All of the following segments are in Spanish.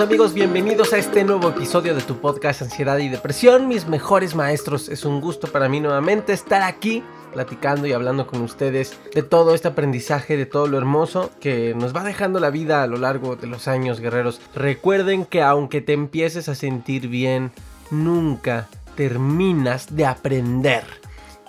Amigos, bienvenidos a este nuevo episodio de tu podcast Ansiedad y Depresión, mis mejores maestros. Es un gusto para mí nuevamente estar aquí platicando y hablando con ustedes de todo este aprendizaje, de todo lo hermoso que nos va dejando la vida a lo largo de los años, guerreros. Recuerden que aunque te empieces a sentir bien, nunca terminas de aprender.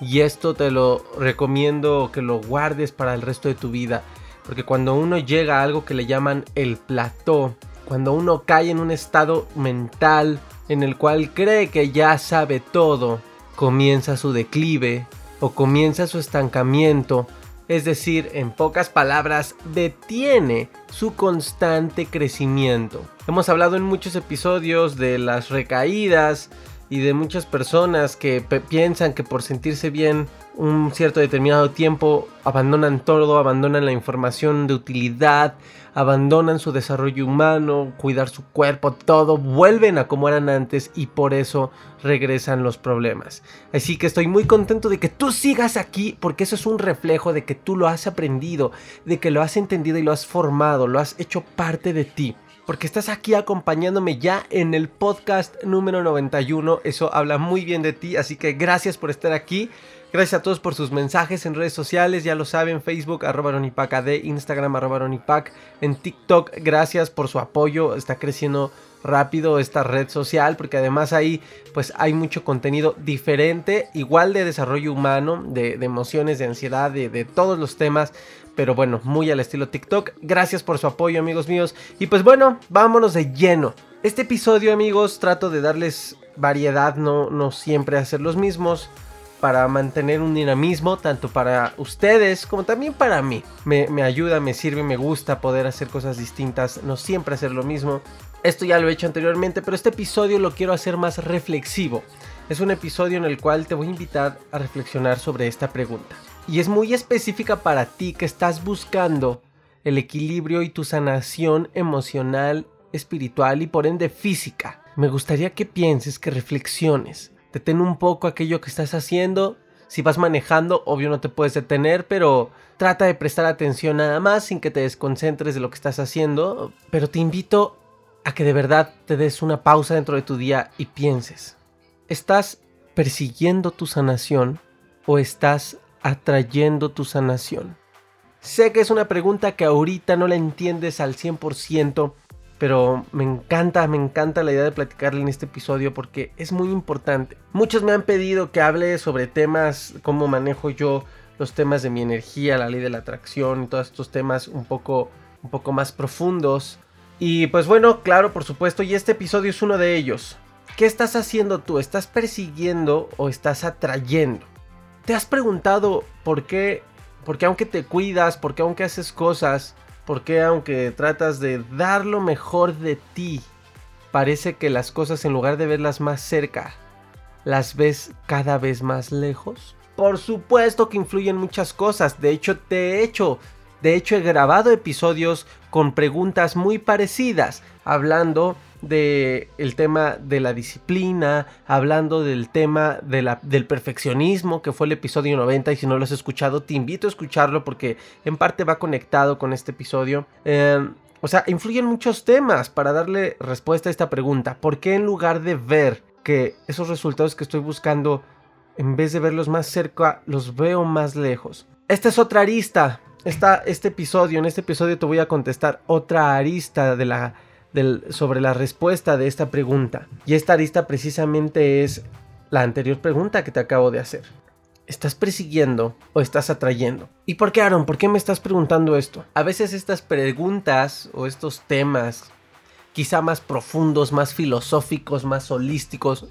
Y esto te lo recomiendo que lo guardes para el resto de tu vida. Porque cuando uno llega a algo que le llaman el plató, cuando uno cae en un estado mental en el cual cree que ya sabe todo, comienza su declive o comienza su estancamiento, es decir, en pocas palabras, detiene su constante crecimiento. Hemos hablado en muchos episodios de las recaídas y de muchas personas que piensan que por sentirse bien un cierto determinado tiempo abandonan todo, abandonan la información de utilidad, abandonan su desarrollo humano, cuidar su cuerpo, todo, vuelven a como eran antes y por eso regresan los problemas. Así que estoy muy contento de que tú sigas aquí porque eso es un reflejo de que tú lo has aprendido, de que lo has entendido y lo has formado, lo has hecho parte de ti porque estás aquí acompañándome ya en el podcast número 91. Eso habla muy bien de ti, así que gracias por estar aquí. Gracias a todos por sus mensajes en redes sociales, ya lo saben, Facebook arroba AD, Instagram arroba en TikTok, gracias por su apoyo, está creciendo rápido esta red social porque además ahí pues hay mucho contenido diferente, igual de desarrollo humano, de, emociones, de ansiedad, de, de todos los temas pero bueno, muy al estilo TikTok. Gracias por su apoyo, amigos míos. Y pues bueno, vámonos de lleno. Este episodio, amigos, trato de darles variedad, no, no siempre hacer los mismos para mantener un dinamismo tanto para ustedes como también para mí. Me, ayuda, me sirve, me gusta poder hacer cosas distintas, no siempre hacer lo mismo. Esto ya lo he hecho anteriormente, pero este episodio lo quiero hacer más reflexivo. Es un episodio en el cual te voy a invitar a reflexionar sobre esta pregunta. Y es muy específica para ti que estás buscando el equilibrio y tu sanación emocional, espiritual y por ende física. Me gustaría que pienses, que reflexiones detén un poco aquello que estás haciendo. Si vas manejando, obvio no te puedes detener, pero trata de prestar atención nada más sin que te desconcentres de lo que estás haciendo. Pero te invito a que de verdad te des una pausa dentro de tu día y pienses. ¿Estás persiguiendo tu sanación o estás atrayendo tu sanación? Sé que es una pregunta que ahorita no la entiendes al 100%, pero me encanta, me encanta la idea de platicarle en este episodio porque es muy importante. Muchos me han pedido que hable sobre temas, cómo manejo yo los temas de mi energía, la ley de la atracción y todos estos temas un poco, un poco más profundos. Y pues bueno, claro, por supuesto, y este episodio es uno de ellos. ¿Qué estás haciendo tú? ¿Estás persiguiendo o estás atrayendo? ¿Te has preguntado por qué, por qué aunque te cuidas, por qué aunque haces cosas, porque aunque tratas de dar lo mejor de ti, parece que las cosas en lugar de verlas más cerca, las ves cada vez más lejos? Por supuesto que influyen muchas cosas, de hecho te he hecho, de hecho he grabado episodios con preguntas muy parecidas, hablando del el tema de la disciplina, hablando del tema de del perfeccionismo, que fue el episodio 90, y si no lo has escuchado, te invito a escucharlo porque en parte va conectado con este episodio. Em, o sea, influyen muchos temas para darle respuesta a esta pregunta. ¿Por qué en lugar de ver que esos resultados que estoy buscando, en vez de verlos más cerca, los veo más lejos? Esta es otra arista. este episodio, en este episodio te voy a contestar otra arista de la, sobre la respuesta de esta pregunta. Y esta arista precisamente es la anterior pregunta que te acabo de hacer. ¿Estás persiguiendo o estás atrayendo? ¿Y por qué, Aaron? ¿Por qué me estás preguntando esto? A veces estas preguntas o estos temas, quizá más profundos, más filosóficos, más holísticos,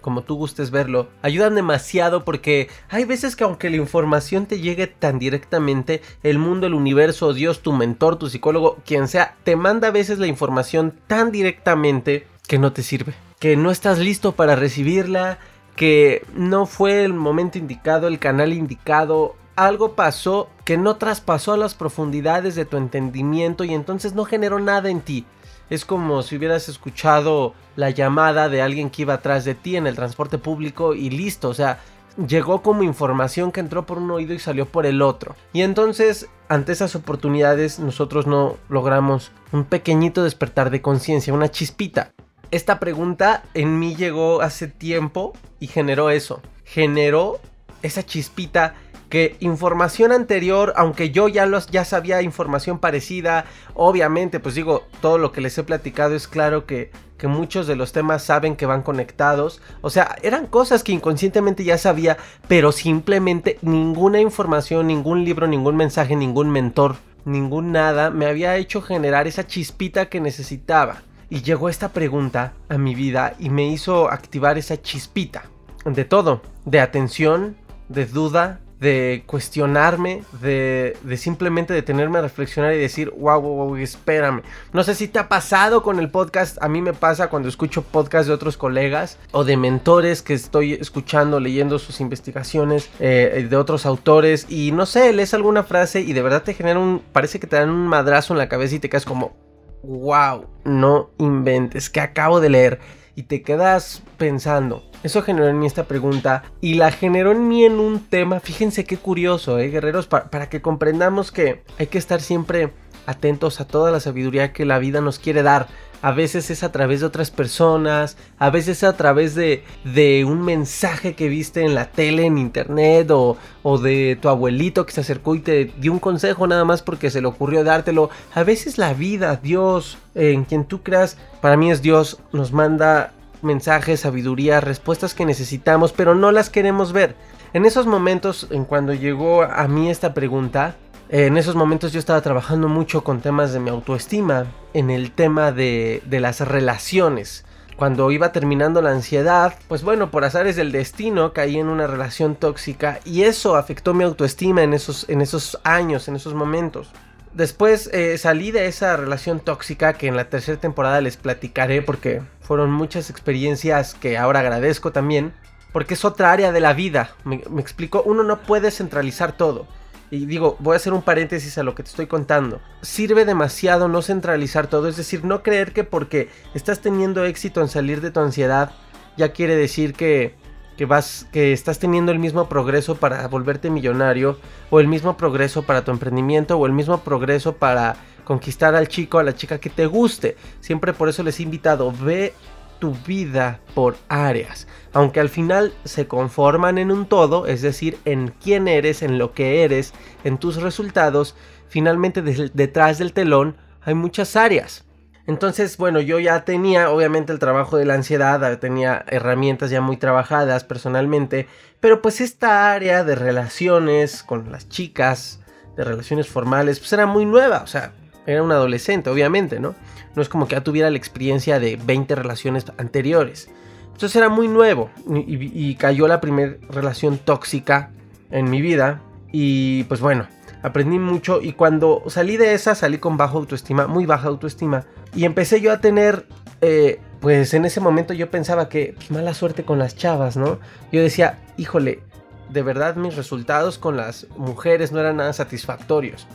como tú gustes verlo, ayudan demasiado porque hay veces que aunque la información te llegue tan directamente, el mundo, el universo, Dios, tu mentor, tu psicólogo, quien sea, te manda a veces la información tan directamente que no te sirve, que no estás listo para recibirla, que no fue el momento indicado, el canal indicado, algo pasó que no traspasó a las profundidades de tu entendimiento y entonces no generó nada en ti. Es como si hubieras escuchado la llamada de alguien que iba atrás de ti en el transporte público y listo, o sea, llegó como información que entró por un oído y salió por el otro. Y entonces, ante esas oportunidades, nosotros no logramos un pequeñito despertar de conciencia, una chispita esta pregunta en mí llegó hace tiempo y generó eso. Generó esa chispita que información anterior, aunque yo ya, los, ya sabía información parecida, obviamente, pues digo, todo lo que les he platicado es claro que, que muchos de los temas saben que van conectados. O sea, eran cosas que inconscientemente ya sabía, pero simplemente ninguna información, ningún libro, ningún mensaje, ningún mentor, ningún nada me había hecho generar esa chispita que necesitaba. Y llegó esta pregunta a mi vida y me hizo activar esa chispita de todo, de atención, de duda, de cuestionarme, de, de, simplemente detenerme a reflexionar y decir, wow, wow, wow, espérame. No sé si te ha pasado con el podcast, a mí me pasa cuando escucho podcasts de otros colegas o de mentores que estoy escuchando, leyendo sus investigaciones eh, de otros autores y no sé, lees alguna frase y de verdad te genera un, parece que te dan un madrazo en la cabeza y te quedas como, wow, no inventes, que acabo de leer y te quedas pensando. Eso generó en mí esta pregunta y la generó en mí en un tema, fíjense qué curioso, ¿eh, guerreros, para que comprendamos que hay que estar siempre atentos a toda la sabiduría que la vida nos quiere dar a veces es a través de otras personas, a veces es a través de, de un mensaje que viste en la tele, en internet, o, o de tu abuelito que se acercó y te dio un consejo nada más porque se le ocurrió dártelo. A veces la vida, Dios, en quien tú creas, para mí es Dios, nos manda mensajes, sabiduría, respuestas que necesitamos, pero no las queremos ver. En esos momentos, en cuando llegó a mí esta pregunta, en esos momentos yo estaba trabajando mucho con temas de mi autoestima, en el tema de, las relaciones. Cuando iba terminando la ansiedad, pues bueno, por azares del destino caí en una relación tóxica y eso afectó mi autoestima en esos, en esos años, en esos momentos. Después eh, salí de esa relación tóxica que en la tercera temporada les platicaré porque fueron muchas experiencias que ahora agradezco también. Porque es otra área de la vida. Me, me explico, uno no puede centralizar todo. Y digo, voy a hacer un paréntesis a lo que te estoy contando. Sirve demasiado no centralizar todo, es decir, no creer que porque estás teniendo éxito en salir de tu ansiedad, ya quiere decir que, que vas, que estás teniendo el mismo progreso para volverte millonario, o el mismo progreso para tu emprendimiento, o el mismo progreso para conquistar al chico, a la chica que te guste. Siempre por eso les he invitado, ve tu vida por áreas, aunque al final se conforman en un todo, es decir, en quién eres, en lo que eres, en tus resultados, finalmente detrás del telón hay muchas áreas. Entonces, bueno, yo ya tenía obviamente el trabajo de la ansiedad, tenía herramientas ya muy trabajadas personalmente, pero pues esta área de relaciones con las chicas, de relaciones formales, pues era muy nueva, o sea, era un adolescente, obviamente, ¿no? No es como que ya tuviera la experiencia de 20 relaciones anteriores. Entonces era muy nuevo y, cayó la primera relación tóxica en mi vida. Y pues bueno, aprendí mucho y cuando salí de esa salí con baja autoestima, muy baja autoestima. Y empecé yo a tener, eh, pues en ese momento yo pensaba que pues, mala suerte con las chavas, ¿no? Yo decía, híjole, de verdad mis resultados con las mujeres no eran nada satisfactorios.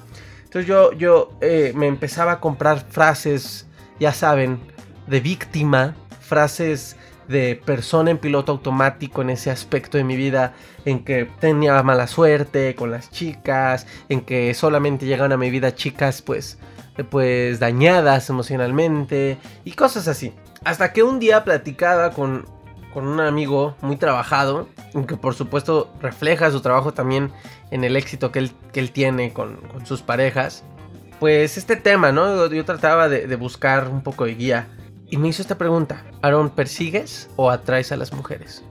Entonces yo, yo eh, me empezaba a comprar frases, ya saben, de víctima, frases de persona en piloto automático en ese aspecto de mi vida en que tenía mala suerte con las chicas, en que solamente llegan a mi vida chicas pues pues dañadas emocionalmente y cosas así. Hasta que un día platicaba con, con un amigo muy trabajado, que por supuesto refleja su trabajo también en el éxito que él, que él tiene con, sus parejas. Pues este tema, ¿no? Yo, trataba de, de buscar un poco de guía y me hizo esta pregunta. Aaron, ¿persigues o atraes a las mujeres?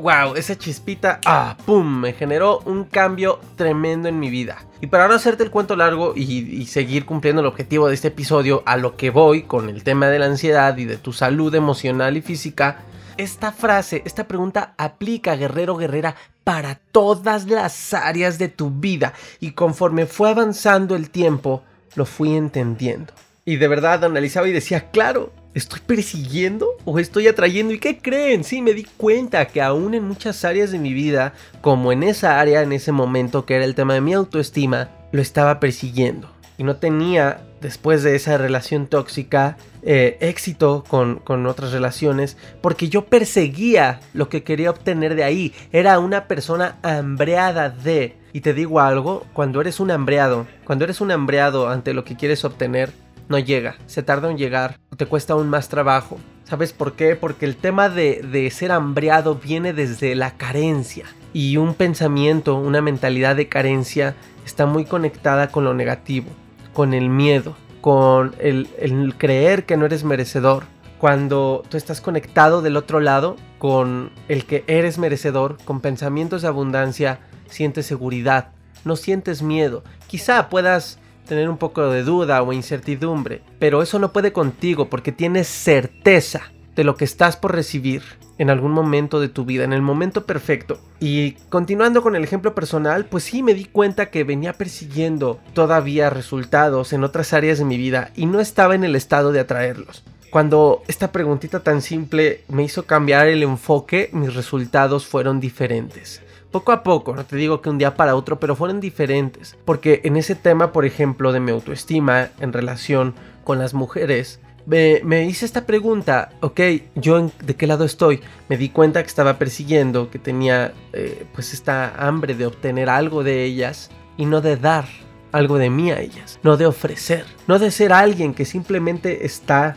wow, esa chispita, ah, pum, me generó un cambio tremendo en mi vida. Y para no hacerte el cuento largo y, seguir cumpliendo el objetivo de este episodio, a lo que voy con el tema de la ansiedad y de tu salud emocional y física, esta frase, esta pregunta aplica, guerrero, guerrera, para todas las áreas de tu vida. Y conforme fue avanzando el tiempo, lo fui entendiendo. Y de verdad analizaba y decía, claro, ¿Estoy persiguiendo o estoy atrayendo? ¿Y qué creen? Sí, me di cuenta que aún en muchas áreas de mi vida, como en esa área, en ese momento que era el tema de mi autoestima, lo estaba persiguiendo. Y no tenía, después de esa relación tóxica, eh, éxito con, con otras relaciones, porque yo perseguía lo que quería obtener de ahí. Era una persona hambreada de... Y te digo algo, cuando eres un hambreado, cuando eres un hambreado ante lo que quieres obtener, no llega, se tarda en llegar, te cuesta aún más trabajo. ¿Sabes por qué? Porque el tema de, de ser hambriado viene desde la carencia. Y un pensamiento, una mentalidad de carencia está muy conectada con lo negativo, con el miedo, con el, el, creer que no eres merecedor. Cuando tú estás conectado del otro lado con el que eres merecedor, con pensamientos de abundancia, sientes seguridad, no sientes miedo. Quizá puedas tener un poco de duda o incertidumbre, pero eso no puede contigo porque tienes certeza de lo que estás por recibir en algún momento de tu vida, en el momento perfecto. Y continuando con el ejemplo personal, pues sí me di cuenta que venía persiguiendo todavía resultados en otras áreas de mi vida y no estaba en el estado de atraerlos. Cuando esta preguntita tan simple me hizo cambiar el enfoque, mis resultados fueron diferentes poco a poco, no te digo que un día para otro, pero fueron diferentes. Porque en ese tema, por ejemplo, de mi autoestima en relación con las mujeres, me, hice esta pregunta, ok, yo de qué lado estoy? Me di cuenta que estaba persiguiendo, que tenía eh, pues esta hambre de obtener algo de ellas y no de dar algo de mí a ellas, no de ofrecer, no de ser alguien que simplemente está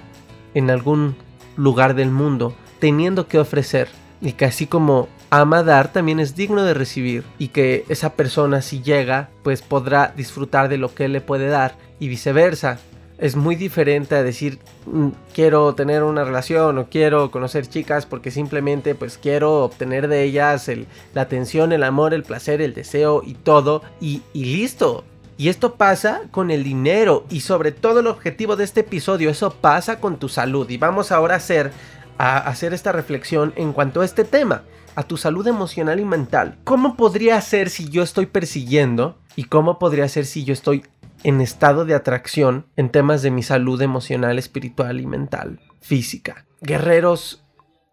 en algún lugar del mundo teniendo que ofrecer y que como ama dar también es digno de recibir y que esa persona si llega pues podrá disfrutar de lo que él le puede dar y viceversa. Es muy diferente a decir mm, quiero tener una relación o quiero conocer chicas porque simplemente pues quiero obtener de ellas la atención, el amor, el placer, el deseo y todo y, y listo. Y esto pasa con el dinero y sobre todo el objetivo de este episodio, eso pasa con tu salud. Y vamos ahora a hacer, a hacer esta reflexión en cuanto a este tema a tu salud emocional y mental. ¿Cómo podría ser si yo estoy persiguiendo y cómo podría ser si yo estoy en estado de atracción en temas de mi salud emocional, espiritual y mental, física? Guerreros,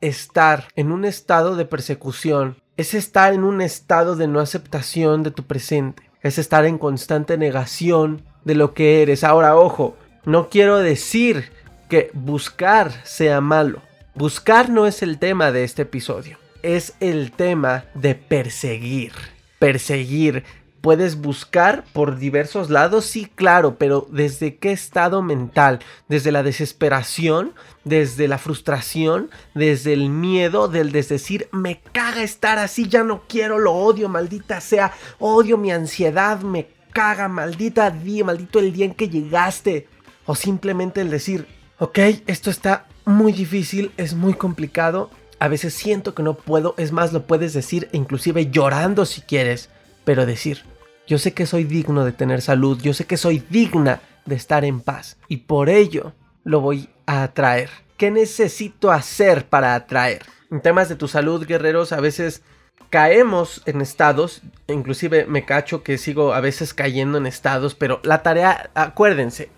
estar en un estado de persecución es estar en un estado de no aceptación de tu presente, es estar en constante negación de lo que eres. Ahora, ojo, no quiero decir que buscar sea malo. Buscar no es el tema de este episodio es el tema de perseguir. Perseguir. Puedes buscar por diversos lados, sí, claro, pero ¿desde qué estado mental? ¿Desde la desesperación? ¿Desde la frustración? ¿Desde el miedo? ¿Del decir, me caga estar así, ya no quiero, lo odio, maldita sea, odio mi ansiedad, me caga, maldita día, maldito el día en que llegaste? O simplemente el decir, ok, esto está muy difícil, es muy complicado, a veces siento que no puedo, es más, lo puedes decir inclusive llorando si quieres, pero decir, yo sé que soy digno de tener salud, yo sé que soy digna de estar en paz y por ello lo voy a atraer. ¿Qué necesito hacer para atraer? En temas de tu salud, guerreros, a veces caemos en estados, inclusive me cacho que sigo a veces cayendo en estados, pero la tarea, acuérdense,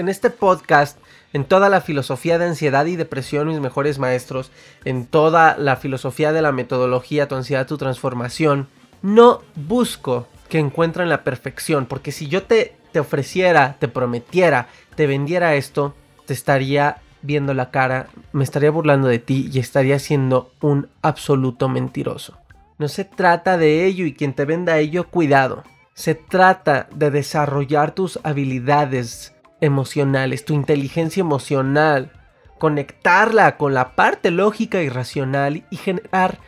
en este podcast en toda la filosofía de ansiedad y depresión, mis mejores maestros, en toda la filosofía de la metodología, tu ansiedad, tu transformación, no busco que encuentren la perfección, porque si yo te, te ofreciera, te prometiera, te vendiera esto, te estaría viendo la cara, me estaría burlando de ti y estaría siendo un absoluto mentiroso. No se trata de ello y quien te venda ello, cuidado. Se trata de desarrollar tus habilidades emocionales, tu inteligencia emocional, conectarla con la parte lógica y racional y generar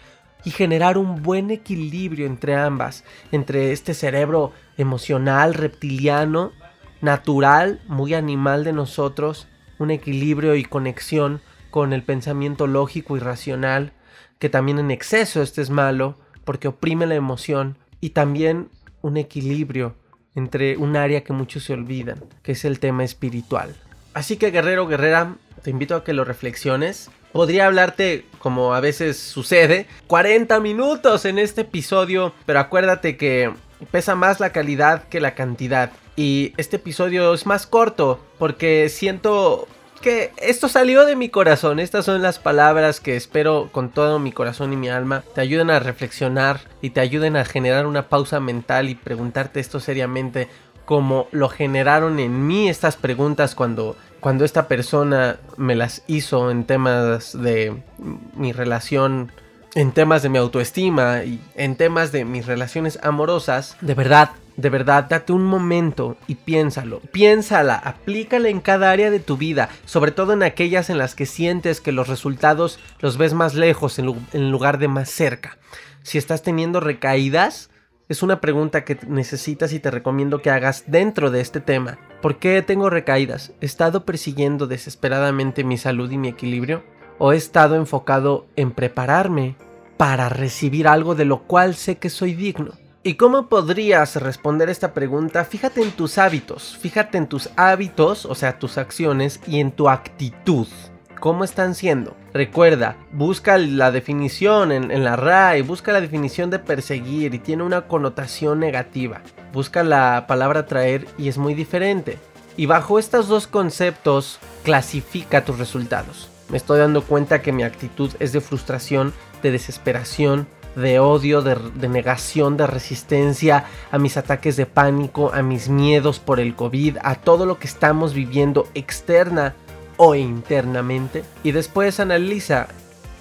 y generar un buen equilibrio entre ambas, entre este cerebro emocional, reptiliano, natural, muy animal de nosotros, un equilibrio y conexión con el pensamiento lógico y racional, que también en exceso este es malo, porque oprime la emoción, y también un equilibrio entre un área que muchos se olvidan, que es el tema espiritual. Así que guerrero, guerrera, te invito a que lo reflexiones. Podría hablarte, como a veces sucede, 40 minutos en este episodio, pero acuérdate que pesa más la calidad que la cantidad. Y este episodio es más corto porque siento que esto salió de mi corazón. Estas son las palabras que espero con todo mi corazón y mi alma te ayuden a reflexionar y te ayuden a generar una pausa mental y preguntarte esto seriamente como lo generaron en mí estas preguntas cuando cuando esta persona me las hizo en temas de mi relación en temas de mi autoestima y en temas de mis relaciones amorosas, de verdad, de verdad, date un momento y piénsalo. Piénsala, aplícala en cada área de tu vida, sobre todo en aquellas en las que sientes que los resultados los ves más lejos en lugar de más cerca. Si estás teniendo recaídas, es una pregunta que necesitas y te recomiendo que hagas dentro de este tema. ¿Por qué tengo recaídas? ¿He estado persiguiendo desesperadamente mi salud y mi equilibrio? ¿O he estado enfocado en prepararme para recibir algo de lo cual sé que soy digno? ¿Y cómo podrías responder esta pregunta? Fíjate en tus hábitos, fíjate en tus hábitos, o sea, tus acciones y en tu actitud. ¿Cómo están siendo? Recuerda, busca la definición en, en la RAE, busca la definición de perseguir y tiene una connotación negativa. Busca la palabra traer y es muy diferente. Y bajo estos dos conceptos, clasifica tus resultados. Me estoy dando cuenta que mi actitud es de frustración, de desesperación, de odio, de, negación, de resistencia a mis ataques de pánico, a mis miedos por el COVID, a todo lo que estamos viviendo externa o internamente. Y después analiza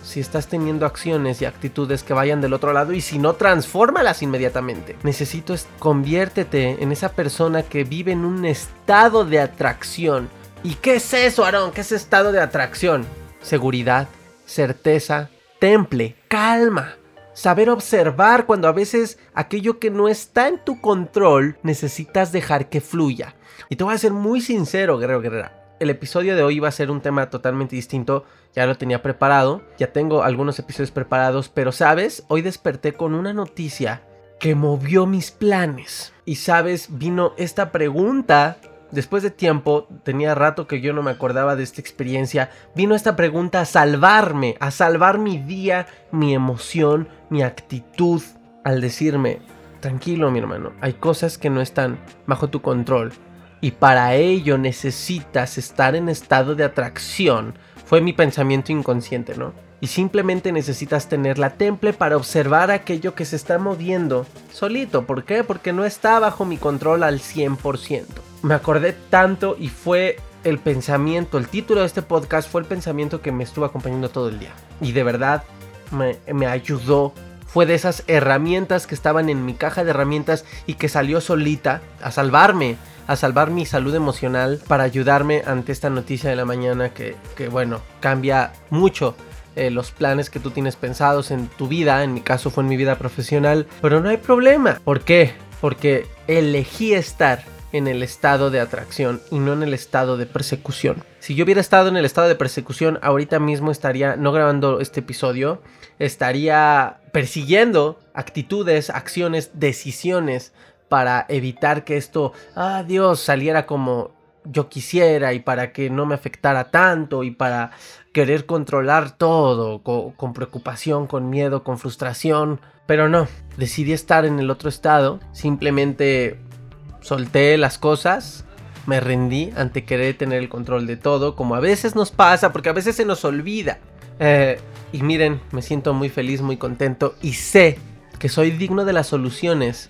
si estás teniendo acciones y actitudes que vayan del otro lado y si no, transfórmalas inmediatamente. Necesito conviértete en esa persona que vive en un estado de atracción. ¿Y qué es eso, Aaron? ¿Qué es estado de atracción? Seguridad, certeza, temple, calma. Saber observar cuando a veces aquello que no está en tu control necesitas dejar que fluya. Y te voy a ser muy sincero, guerrero guerrera. El episodio de hoy va a ser un tema totalmente distinto. Ya lo tenía preparado. Ya tengo algunos episodios preparados. Pero sabes, hoy desperté con una noticia que movió mis planes. Y sabes, vino esta pregunta después de tiempo, tenía rato que yo no me acordaba de esta experiencia, vino esta pregunta a salvarme, a salvar mi día, mi emoción, mi actitud, al decirme, tranquilo mi hermano, hay cosas que no están bajo tu control y para ello necesitas estar en estado de atracción. Fue mi pensamiento inconsciente, ¿no? y simplemente necesitas tener la temple para observar aquello que se está moviendo solito. ¿Por qué? Porque no está bajo mi control al 100%. Me acordé tanto y fue el pensamiento, el título de este podcast fue el pensamiento que me estuvo acompañando todo el día. Y de verdad me, ayudó. Fue de esas herramientas que estaban en mi caja de herramientas y que salió solita a salvarme a salvar mi salud emocional para ayudarme ante esta noticia de la mañana que, que bueno, cambia mucho eh, los planes que tú tienes pensados en tu vida, en mi caso fue en mi vida profesional, pero no hay problema. ¿Por qué? Porque elegí estar en el estado de atracción y no en el estado de persecución. Si yo hubiera estado en el estado de persecución, ahorita mismo estaría no grabando este episodio, estaría persiguiendo actitudes, acciones, decisiones para evitar que esto, ah Dios, saliera como yo quisiera y para que no me afectara tanto y para querer controlar todo con, preocupación, con miedo, con frustración. Pero no, decidí estar en el otro estado, simplemente solté las cosas, me rendí ante querer tener el control de todo, como a veces nos pasa, porque a veces se nos olvida. Eh, y miren, me siento muy feliz, muy contento y sé que soy digno de las soluciones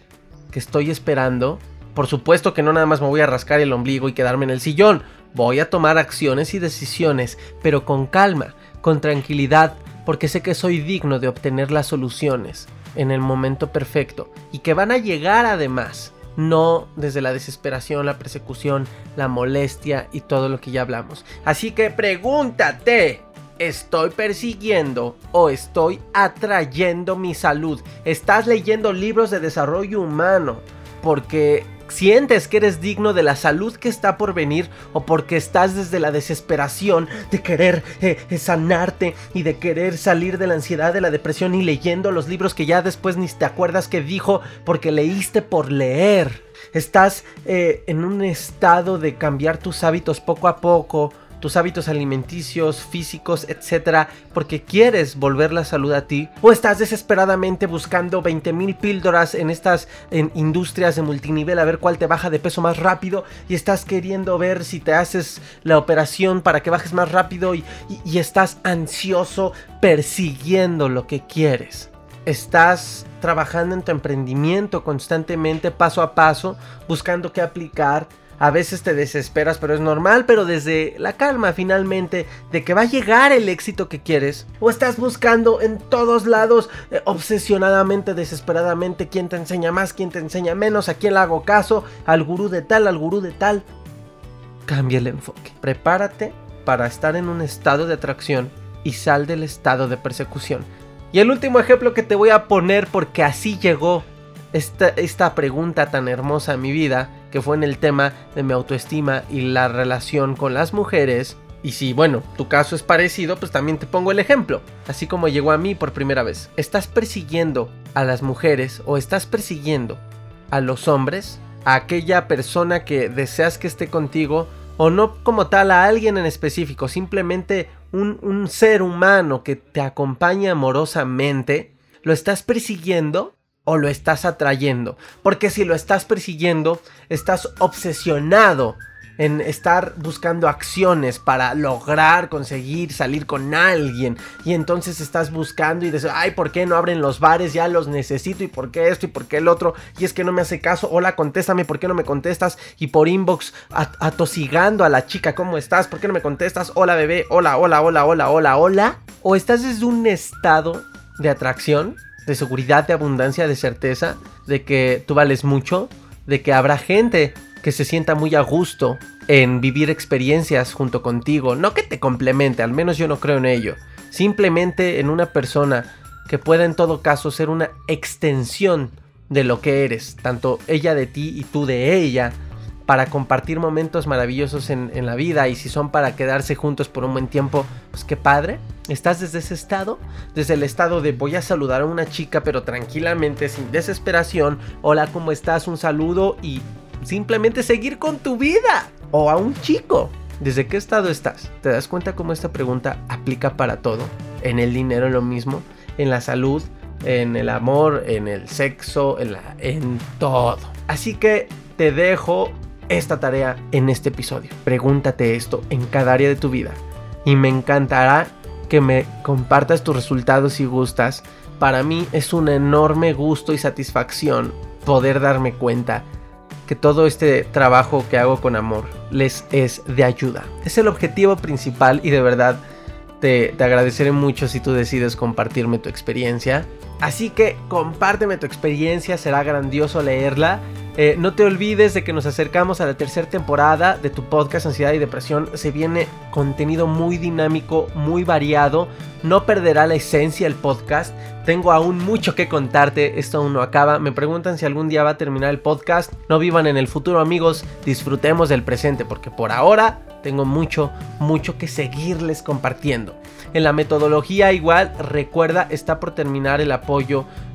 que estoy esperando por supuesto que no nada más me voy a rascar el ombligo y quedarme en el sillón. Voy a tomar acciones y decisiones, pero con calma, con tranquilidad, porque sé que soy digno de obtener las soluciones en el momento perfecto y que van a llegar además, no desde la desesperación, la persecución, la molestia y todo lo que ya hablamos. Así que pregúntate, ¿estoy persiguiendo o estoy atrayendo mi salud? ¿Estás leyendo libros de desarrollo humano? Porque sientes que eres digno de la salud que está por venir o porque estás desde la desesperación de querer eh, eh, sanarte y de querer salir de la ansiedad, de la depresión y leyendo los libros que ya después ni te acuerdas que dijo porque leíste por leer. Estás eh, en un estado de cambiar tus hábitos poco a poco tus hábitos alimenticios, físicos, etcétera, porque quieres volver la salud a ti, o estás desesperadamente buscando 20 mil píldoras en estas industrias de multinivel a ver cuál te baja de peso más rápido, y estás queriendo ver si te haces la operación para que bajes más rápido, y estás ansioso persiguiendo lo que quieres. Estás trabajando en tu emprendimiento constantemente, paso a paso, buscando qué aplicar, a veces te desesperas, pero es normal, pero desde la calma finalmente de que va a llegar el éxito que quieres, o estás buscando en todos lados eh, obsesionadamente, desesperadamente, quién te enseña más, quién te enseña menos, a quién le hago caso, al gurú de tal, al gurú de tal. Cambia el enfoque. Prepárate para estar en un estado de atracción y sal del estado de persecución. Y el último ejemplo que te voy a poner porque así llegó esta, esta pregunta tan hermosa en mi vida que fue en el tema de mi autoestima y la relación con las mujeres. Y si, bueno, tu caso es parecido, pues también te pongo el ejemplo, así como llegó a mí por primera vez. ¿Estás persiguiendo a las mujeres o estás persiguiendo a los hombres? A aquella persona que deseas que esté contigo o no como tal a alguien en específico, simplemente un, un ser humano que te acompaña amorosamente, ¿lo estás persiguiendo? O lo estás atrayendo. Porque si lo estás persiguiendo, estás obsesionado en estar buscando acciones para lograr conseguir salir con alguien. Y entonces estás buscando y dices, ay, ¿por qué no abren los bares? Ya los necesito. ¿Y por qué esto? ¿Y por qué el otro? Y es que no me hace caso. Hola, contéstame, ¿por qué no me contestas? Y por inbox atosigando a la chica, ¿cómo estás? ¿Por qué no me contestas? Hola, bebé. Hola, hola, hola, hola, hola, hola. O estás desde un estado de atracción de seguridad, de abundancia, de certeza, de que tú vales mucho, de que habrá gente que se sienta muy a gusto en vivir experiencias junto contigo, no que te complemente, al menos yo no creo en ello, simplemente en una persona que pueda en todo caso ser una extensión de lo que eres, tanto ella de ti y tú de ella, para compartir momentos maravillosos en, la vida y si son para quedarse juntos por un buen tiempo, pues qué padre. ¿Estás desde ese estado? Desde el estado de voy a saludar a una chica pero tranquilamente, sin desesperación. Hola, ¿cómo estás? Un saludo y simplemente seguir con tu vida. O a un chico. ¿Desde qué estado estás? ¿Te das cuenta cómo esta pregunta aplica para todo? En el dinero lo mismo, en la salud, en el amor, en el sexo, en, la, en todo. Así que te dejo esta tarea en este episodio. Pregúntate esto en cada área de tu vida y me encantará que me compartas tus resultados si gustas. Para mí es un enorme gusto y satisfacción poder darme cuenta que todo este trabajo que hago con amor les es de ayuda. Es el objetivo principal y de verdad te, te, agradeceré mucho si tú decides compartirme tu experiencia. Así que compárteme tu experiencia, será grandioso leerla eh, no te olvides de que nos acercamos a la tercera temporada de tu podcast Ansiedad y Depresión. Se viene contenido muy dinámico, muy variado. No perderá la esencia del podcast. Tengo aún mucho que contarte. Esto aún no acaba. Me preguntan si algún día va a terminar el podcast. No vivan en el futuro, amigos. Disfrutemos del presente porque por ahora tengo mucho, mucho que seguirles compartiendo. En la metodología igual, recuerda, está por terminar el apoyo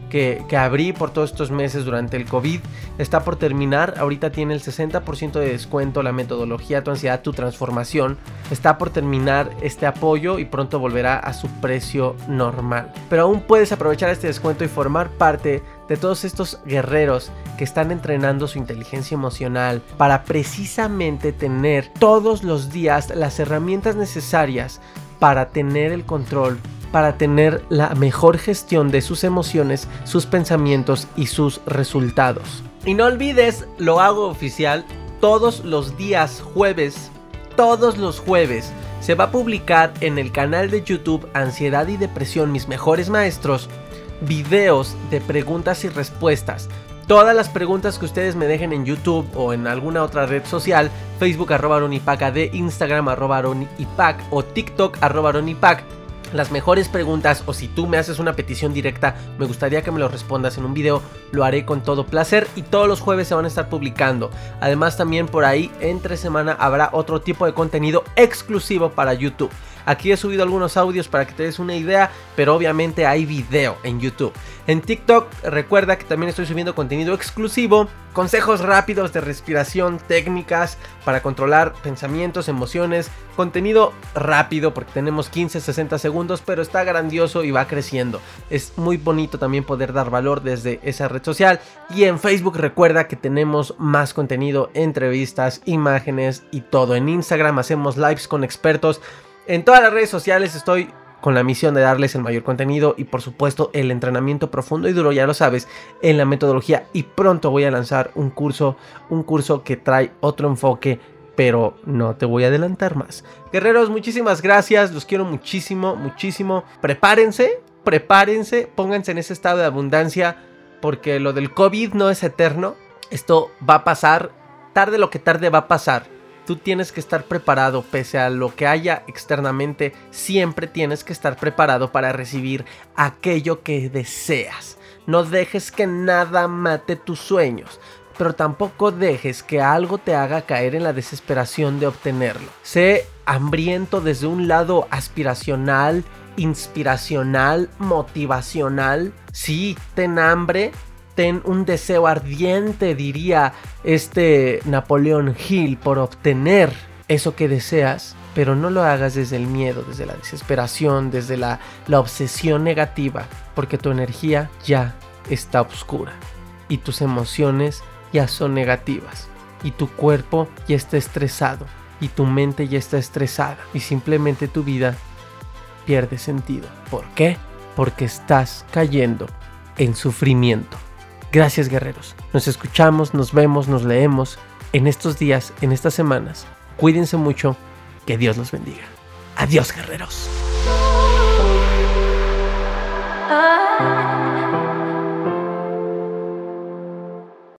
que, abrí por todos estos meses durante el COVID está por terminar. Ahorita tiene el 60% de descuento la metodología Tu ansiedad, tu transformación. Está por terminar este apoyo y pronto volverá a su precio normal. Pero aún puedes aprovechar este descuento y formar parte de todos estos guerreros que están entrenando su inteligencia emocional para precisamente tener todos los días las herramientas necesarias para tener el control para tener la mejor gestión de sus emociones, sus pensamientos y sus resultados. Y no olvides, lo hago oficial todos los días jueves todos los jueves se va a publicar en el canal de YouTube Ansiedad y Depresión Mis Mejores Maestros videos de preguntas y respuestas. Todas las preguntas que ustedes me dejen en YouTube o en alguna otra red social, Facebook arroba de Instagram arroba o TikTok arroba las mejores preguntas o si tú me haces una petición directa, me gustaría que me lo respondas en un video, lo haré con todo placer y todos los jueves se van a estar publicando. Además también por ahí entre semana habrá otro tipo de contenido exclusivo para YouTube. Aquí he subido algunos audios para que te des una idea, pero obviamente hay video en YouTube. En TikTok recuerda que también estoy subiendo contenido exclusivo, consejos rápidos de respiración, técnicas para controlar pensamientos, emociones, contenido rápido porque tenemos 15, 60 segundos, pero está grandioso y va creciendo. Es muy bonito también poder dar valor desde esa red social. Y en Facebook recuerda que tenemos más contenido, entrevistas, imágenes y todo. En Instagram hacemos lives con expertos en todas las redes sociales estoy con la misión de darles el mayor contenido y por supuesto el entrenamiento profundo y duro, ya lo sabes, en la metodología y pronto voy a lanzar un curso, un curso que trae otro enfoque, pero no te voy a adelantar más. Guerreros, muchísimas gracias, los quiero muchísimo, muchísimo. Prepárense, prepárense, pónganse en ese estado de abundancia porque lo del COVID no es eterno, esto va a pasar, tarde lo que tarde va a pasar Tú tienes que estar preparado, pese a lo que haya externamente, siempre tienes que estar preparado para recibir aquello que deseas. No dejes que nada mate tus sueños, pero tampoco dejes que algo te haga caer en la desesperación de obtenerlo. Sé hambriento desde un lado aspiracional, inspiracional, motivacional. Sí, ten hambre, ten un deseo ardiente, diría este Napoleón Hill, por obtener eso que deseas, pero no lo hagas desde el miedo, desde la desesperación, desde la, la obsesión negativa, porque tu energía ya está oscura y tus emociones ya son negativas y tu cuerpo ya está estresado y tu mente ya está estresada y simplemente tu vida pierde sentido. ¿Por qué? Porque estás cayendo en sufrimiento. Gracias guerreros. Nos escuchamos, nos vemos, nos leemos en estos días, en estas semanas. Cuídense mucho. Que Dios los bendiga. Adiós guerreros. Ah.